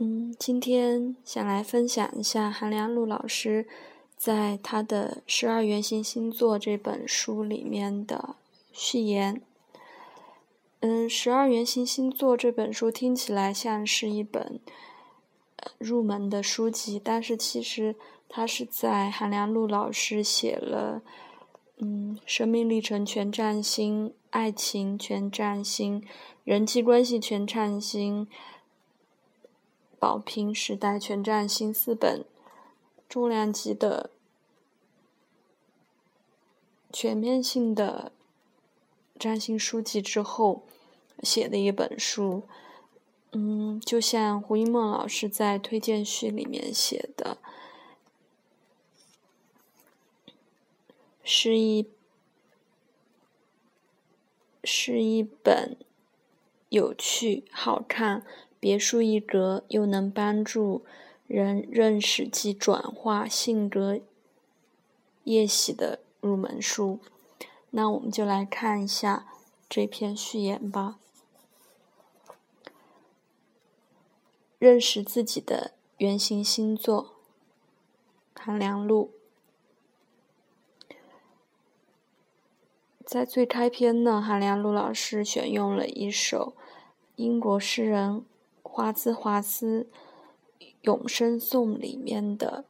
嗯，今天想来分享一下韩良露老师在他的《十二原型星座》这本书里面的序言。嗯，《十二原型星座》这本书听起来像是一本入门的书籍，但是其实它是在韩良露老师写了嗯生命历程全占星、爱情全占星、人际关系全占星。宝瓶时代全占星四本重量级的全面性的占星书籍之后写的一本书，嗯，就像胡一梦老师在推荐序里面写的，是一是一本有趣、好看。别树一格，又能帮助人认识及转化性格业喜的入门书。那我们就来看一下这篇序言吧。认识自己的原型星座，韩良露。在最开篇呢，韩良露老师选用了一首英国诗人。华兹华斯《永生颂》里面的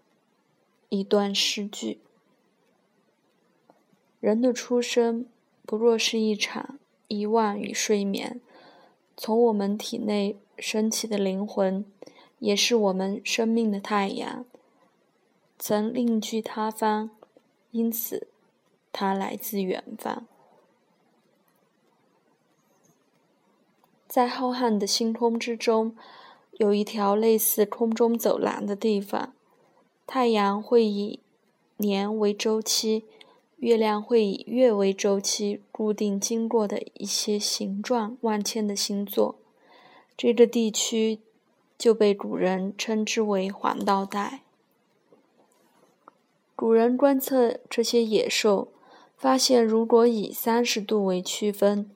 一段诗句：“人的出生不若是一场遗忘与睡眠，从我们体内升起的灵魂，也是我们生命的太阳，曾另居他方，因此它来自远方。”在浩瀚的星空之中，有一条类似空中走廊的地方。太阳会以年为周期，月亮会以月为周期，固定经过的一些形状万千的星座。这个地区就被古人称之为黄道带。古人观测这些野兽，发现如果以三十度为区分。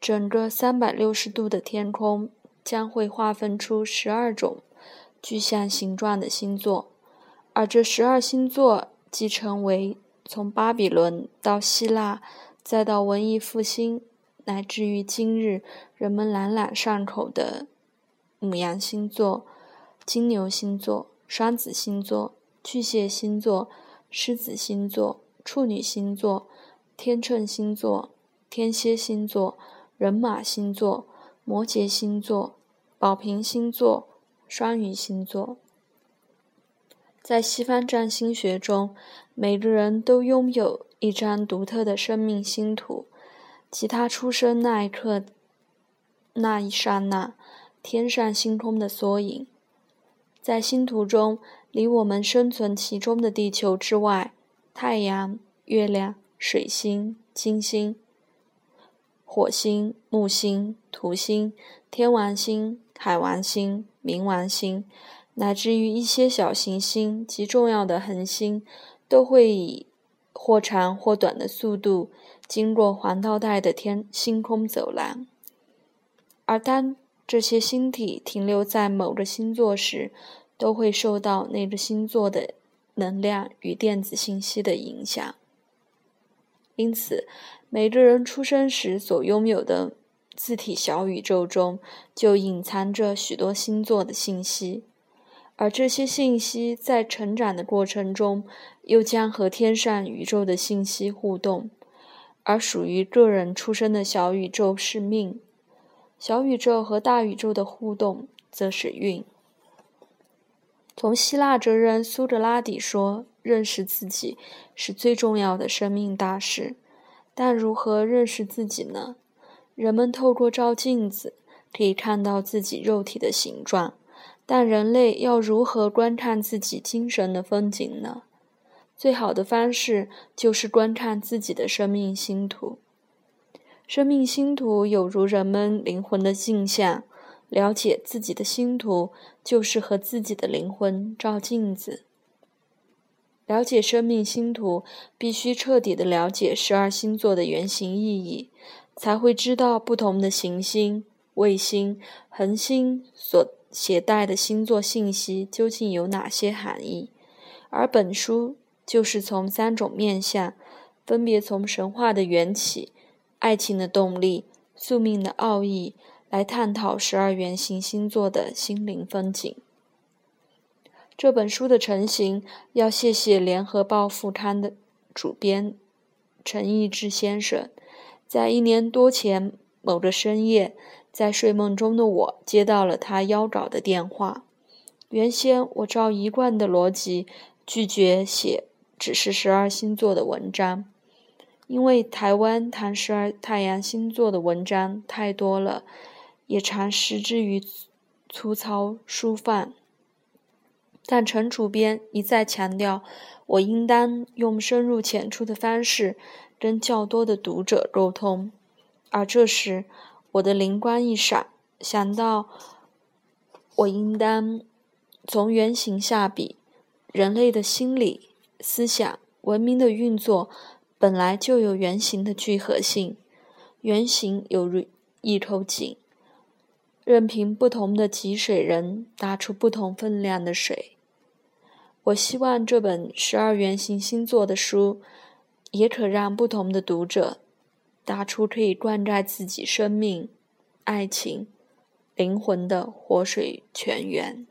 整个三百六十度的天空将会划分出十二种具象形状的星座，而这十二星座即成为从巴比伦到希腊，再到文艺复兴，乃至于今日人们朗朗上口的母羊星座、金牛星座、双子星座、巨蟹星座、狮子星座、处女星座、天秤星座、天蝎星座。人马星座、摩羯星座、宝瓶星座、双鱼星座，在西方占星学中，每个人都拥有一张独特的生命星图，其他出生那一刻、那一刹那，天上星空的缩影。在星图中，离我们生存其中的地球之外，太阳、月亮、水星、金星。火星、木星、土星、天王星、海王星、冥王星，乃至于一些小行星及重要的恒星，都会以或长或短的速度经过黄道带的天星空走廊。而当这些星体停留在某个星座时，都会受到那个星座的能量与电子信息的影响。因此，每个人出生时所拥有的字体小宇宙中，就隐藏着许多星座的信息，而这些信息在成长的过程中，又将和天上宇宙的信息互动。而属于个人出生的小宇宙是命，小宇宙和大宇宙的互动则是运。从希腊哲人苏格拉底说。认识自己是最重要的生命大事，但如何认识自己呢？人们透过照镜子可以看到自己肉体的形状，但人类要如何观看自己精神的风景呢？最好的方式就是观看自己的生命星图。生命星图有如人们灵魂的镜像，了解自己的星图就是和自己的灵魂照镜子。了解生命星图，必须彻底的了解十二星座的原型意义，才会知道不同的行星、卫星、恒星所携带的星座信息究竟有哪些含义。而本书就是从三种面相，分别从神话的缘起、爱情的动力、宿命的奥义，来探讨十二圆形星座的心灵风景。这本书的成型，要谢谢《联合报》副刊的主编陈义之先生。在一年多前某个深夜，在睡梦中的我接到了他邀稿的电话。原先我照一贯的逻辑拒绝写只是十二星座的文章，因为台湾谈十二太阳星座的文章太多了，也常失之于粗糙疏泛。但陈主编一再强调，我应当用深入浅出的方式跟较多的读者沟通。而这时，我的灵光一闪，想到我应当从原型下笔。人类的心理、思想、文明的运作，本来就有原型的聚合性。原型有如一口井，任凭不同的汲水人打出不同分量的水。我希望这本十二圆形星座的书，也可让不同的读者打出可以灌溉自己生命、爱情、灵魂的活水泉源。